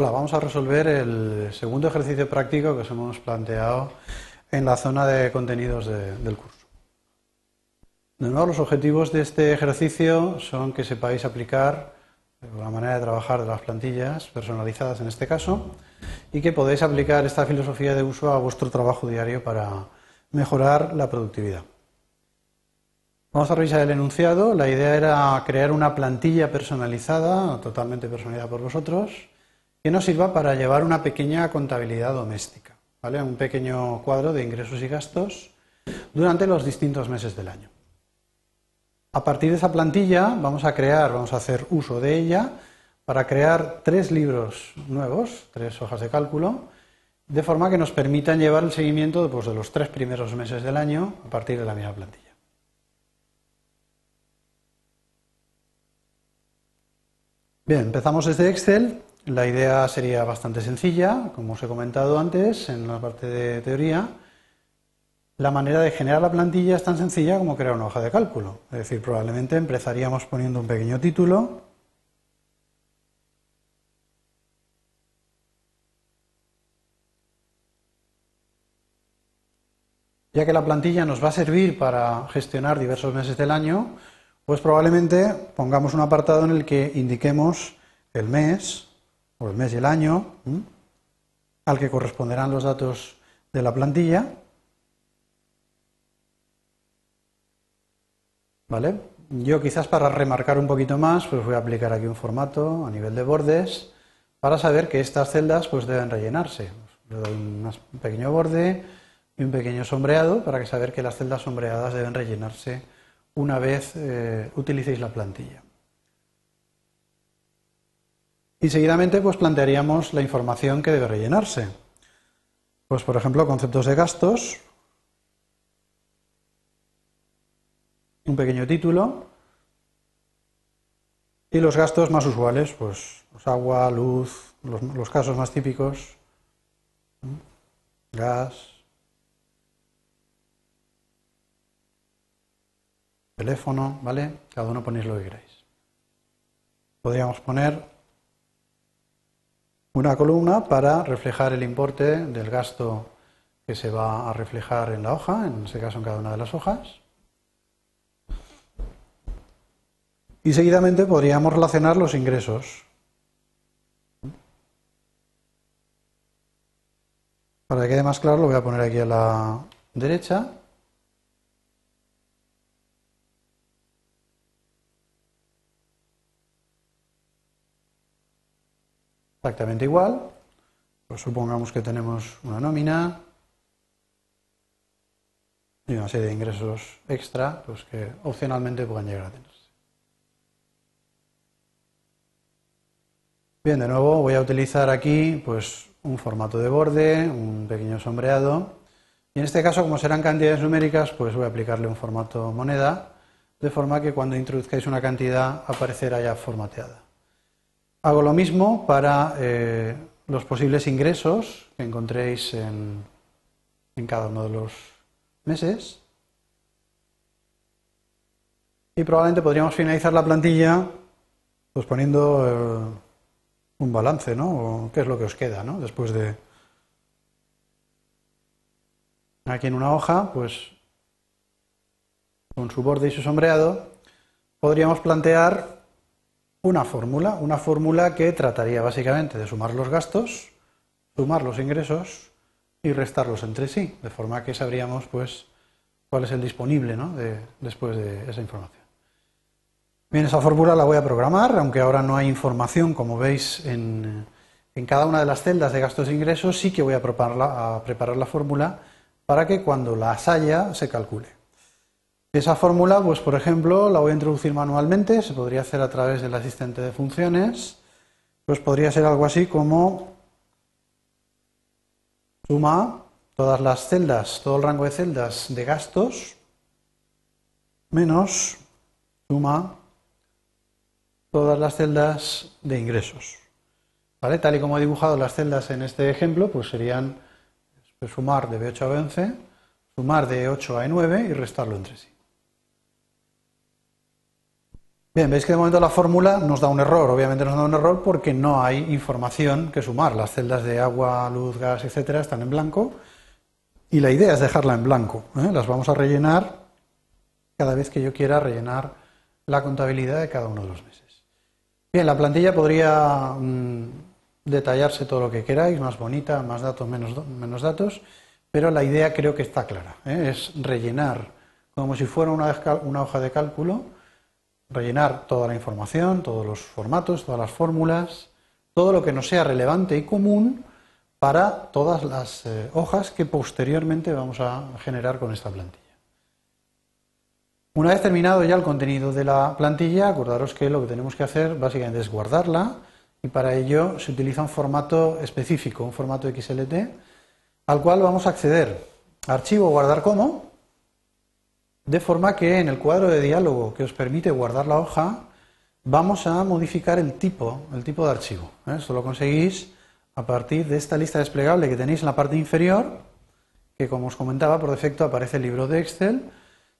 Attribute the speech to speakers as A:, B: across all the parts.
A: Hola, vamos a resolver el segundo ejercicio práctico que os hemos planteado en la zona de contenidos del curso. De nuevo, los objetivos de este ejercicio son que sepáis aplicar la manera de trabajar de las plantillas personalizadas en este caso y que podáis aplicar esta filosofía de uso a vuestro trabajo diario para mejorar la productividad. Vamos a revisar el enunciado. La idea era crear una plantilla personalizada, totalmente personalizada por vosotros, que nos sirva para llevar una pequeña contabilidad doméstica, ¿vale? un pequeño cuadro de ingresos y gastos durante los distintos meses del año. A partir de esa plantilla vamos a crear, vamos a hacer uso de ella para crear tres libros nuevos, tres hojas de cálculo, de forma que nos permitan llevar el seguimiento pues, de los tres primeros meses del año a partir de la misma plantilla. Bien, empezamos desde Excel. La idea sería bastante sencilla, como os he comentado antes en la parte de teoría. La manera de generar la plantilla es tan sencilla como crear una hoja de cálculo. Es decir, probablemente empezaríamos poniendo un pequeño título. Ya que la plantilla nos va a servir para gestionar diversos meses del año, pues probablemente pongamos un apartado en el que indiquemos el mes, o el mes y el año, al que corresponderán los datos de la plantilla. ¿Vale? Yo quizás para remarcar un poquito más, pues voy a aplicar aquí un formato a nivel de bordes para saber que estas celdas pues deben rellenarse. Le doy un pequeño borde y un pequeño sombreado para que saber que las celdas sombreadas deben rellenarse una vez eh, utilicéis la plantilla. Y seguidamente pues plantearíamos la información que debe rellenarse. Pues por ejemplo, conceptos de gastos, un pequeño título y los gastos más usuales, pues, agua, luz, los casos más típicos, gas, teléfono, ¿vale? Cada uno ponéis lo que queráis. Podríamos poner una columna para reflejar el importe del gasto que se va a reflejar en la hoja, en este caso en cada una de las hojas. Y seguidamente podríamos relacionar los ingresos. Para que quede más claro, lo voy a poner aquí a la derecha. Exactamente igual. Pues supongamos que tenemos una nómina y una serie de ingresos extra pues que opcionalmente puedan llegar a tenerse. Bien, de nuevo voy a utilizar aquí pues un formato de borde, un pequeño sombreado y en este caso como serán cantidades numéricas pues voy a aplicarle un formato moneda de forma que cuando introduzcáis una cantidad aparecerá ya formateada. Hago lo mismo para eh, los posibles ingresos que encontréis en, cada uno de los meses. Y probablemente podríamos finalizar la plantilla pues poniendo eh, un balance, ¿no? ¿Qué es lo que os queda, ¿no? Después de... Aquí en una hoja, pues con su borde y su sombreado, podríamos plantear una fórmula, una fórmula que trataría básicamente de sumar los gastos, sumar los ingresos y restarlos entre sí, de forma que sabríamos pues cuál es el disponible después de esa información. Bien, esa fórmula la voy a programar, aunque ahora no hay información, como veis, en, cada una de las celdas de gastos e ingresos, sí que voy a a preparar la fórmula para que cuando las haya se calcule. Esa fórmula, pues por ejemplo, la voy a introducir manualmente, se podría hacer a través del asistente de funciones, pues podría ser algo así como suma todas las celdas, todo el rango de celdas de gastos, menos suma todas las celdas de ingresos. ¿Vale? Tal y como he dibujado las celdas en este ejemplo, pues serían pues, sumar de B8 a B11, sumar de 8 a E9 y restarlo entre sí. Bien, veis que de momento la fórmula nos da un error. Obviamente nos da un error porque no hay información que sumar. Las celdas de agua, luz, gas, etcétera, están en blanco. Y la idea es dejarla en blanco. ¿eh? Las vamos a rellenar cada vez que yo quiera rellenar la contabilidad de cada uno de los meses. Bien, la plantilla podría mm, detallarse todo lo que queráis, más bonita, más datos, menos, datos, pero la idea creo que está clara. ¿eh? Es rellenar como si fuera una, una hoja de cálculo rellenar toda la información, todos los formatos, todas las fórmulas, todo lo que nos sea relevante y común para todas las eh, hojas que posteriormente vamos a generar con esta plantilla. Una vez terminado ya el contenido de la plantilla, acordaros que lo que tenemos que hacer básicamente es guardarla y para ello se utiliza un formato específico, un formato XLT, al cual vamos a acceder. Archivo guardar como, de forma que en el cuadro de diálogo que os permite guardar la hoja, vamos a modificar el tipo, el tipo de archivo. ¿eh? Esto lo conseguís a partir de esta lista desplegable que tenéis en la parte inferior, que como os comentaba, por defecto aparece el libro de Excel.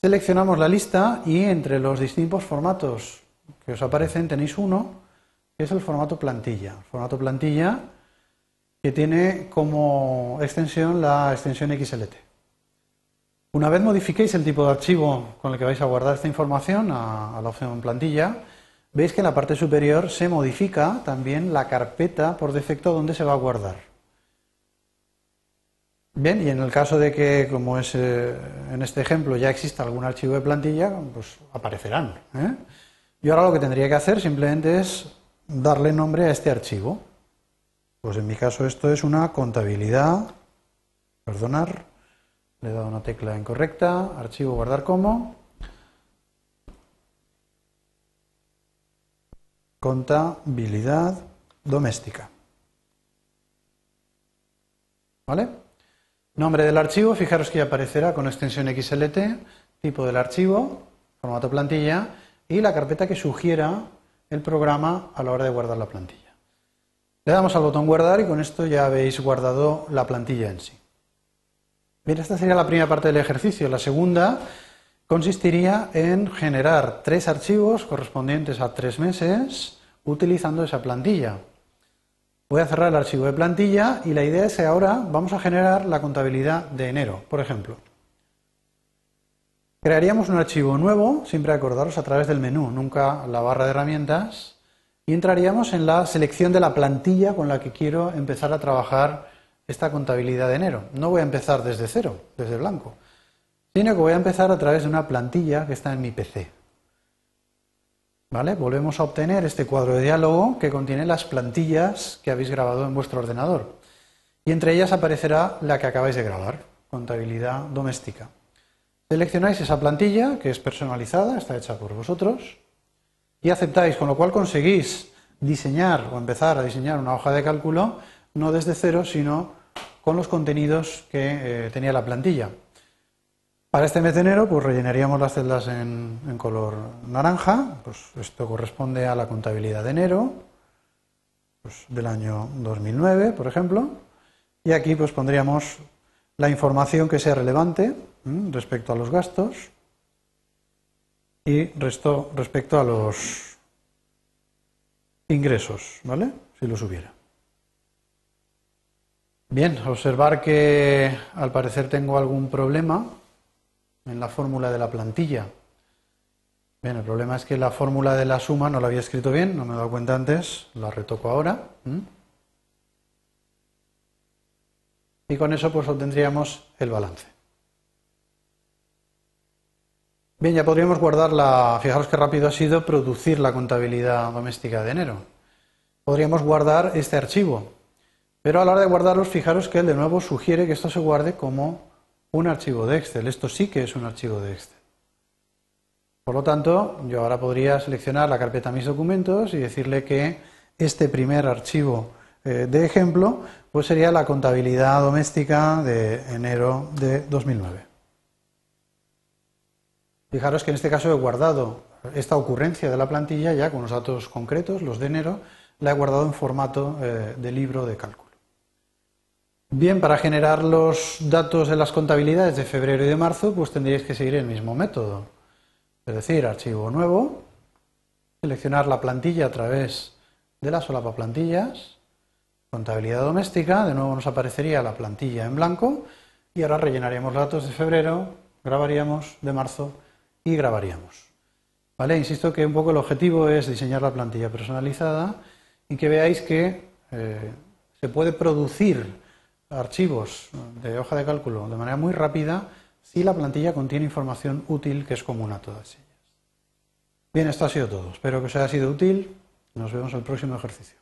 A: Seleccionamos la lista y entre los distintos formatos que os aparecen tenéis uno, que es el formato plantilla. formato plantilla que tiene como extensión la extensión XLT. Una vez modifiquéis el tipo de archivo con el que vais a guardar esta información a, la opción plantilla, veis que en la parte superior se modifica también la carpeta por defecto donde se va a guardar. Bien, y en el caso de que, como es eh, en este ejemplo, ya exista algún archivo de plantilla, pues aparecerán. ¿eh? Y ahora lo que tendría que hacer simplemente es darle nombre a este archivo. Pues en mi caso esto es una contabilidad, perdonar, le he dado una tecla incorrecta, archivo guardar como, contabilidad doméstica. ¿Vale? Nombre del archivo, fijaros que ya aparecerá con extensión XLT, tipo del archivo, formato plantilla y la carpeta que sugiera el programa a la hora de guardar la plantilla. Le damos al botón guardar y con esto ya habéis guardado la plantilla en sí. Bien, esta sería la primera parte del ejercicio. La segunda consistiría en generar tres archivos correspondientes a tres meses utilizando esa plantilla. Voy a cerrar el archivo de plantilla y la idea es que ahora vamos a generar la contabilidad de enero, por ejemplo. Crearíamos un archivo nuevo, siempre acordaros a través del menú, nunca la barra de herramientas, y entraríamos en la selección de la plantilla con la que quiero empezar a trabajar esta contabilidad de enero. No voy a empezar desde cero, desde blanco, sino que voy a empezar a través de una plantilla que está en mi PC. ¿Vale? Volvemos a obtener este cuadro de diálogo que contiene las plantillas que habéis grabado en vuestro ordenador. Y entre ellas aparecerá la que acabáis de grabar, contabilidad doméstica. Seleccionáis esa plantilla, que es personalizada, está hecha por vosotros, y aceptáis, con lo cual conseguís diseñar o empezar a diseñar una hoja de cálculo no desde cero, sino con los contenidos que eh, tenía la plantilla. Para este mes de enero, pues rellenaríamos las celdas en, color naranja, pues esto corresponde a la contabilidad de enero, pues del año 2009, por ejemplo, y aquí pues pondríamos la información que sea relevante respecto a los gastos y resto, respecto a los ingresos, ¿vale? Si los hubiera. Bien, observar que al parecer tengo algún problema en la fórmula de la plantilla. Bien, el problema es que la fórmula de la suma no la había escrito bien, no me he dado cuenta antes, la retoco ahora. Y con eso pues obtendríamos el balance. Bien, ya podríamos guardar la. Fijaros qué rápido ha sido producir la contabilidad doméstica de enero. Podríamos guardar este archivo, pero a la hora de guardarlos, fijaros que él de nuevo sugiere que esto se guarde como un archivo de Excel. Esto sí que es un archivo de Excel. Por lo tanto, yo ahora podría seleccionar la carpeta Mis documentos y decirle que este primer archivo eh, de ejemplo pues sería la contabilidad doméstica de enero de 2009. Fijaros que en este caso he guardado esta ocurrencia de la plantilla ya con los datos concretos, los de enero, la he guardado en formato eh, de libro de cálculo. Bien, para generar los datos de las contabilidades de febrero y de marzo, pues tendríais que seguir el mismo método. Es decir, archivo nuevo, seleccionar la plantilla a través de la solapa plantillas, contabilidad doméstica, de nuevo nos aparecería la plantilla en blanco y ahora rellenaríamos datos de febrero, grabaríamos de marzo y grabaríamos. ¿Vale? Insisto que un poco el objetivo es diseñar la plantilla personalizada y que veáis que eh, se puede producir archivos de hoja de cálculo de manera muy rápida si la plantilla contiene información útil que es común a todas ellas. Bien, esto ha sido todo. Espero que os haya sido útil. Nos vemos en el próximo ejercicio.